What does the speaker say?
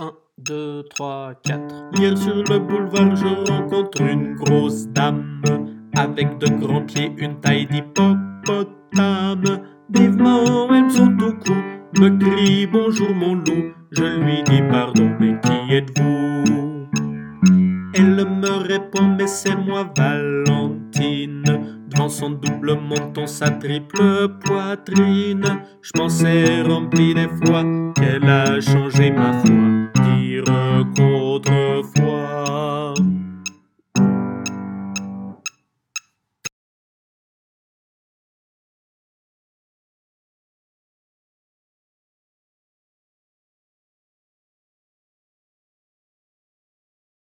1, 2, 3, 4. Hier sur le boulevard, je rencontre une grosse dame avec de grands pieds, une taille d'hippopotame. Vivement, elle me saute au cou, me crie bonjour mon loup. Je lui dis pardon, mais qui êtes-vous? Elle me répond, mais c'est moi Valentine. Devant son double menton, sa triple poitrine, je pensais rempli des fois qu'elle a changé ma foi.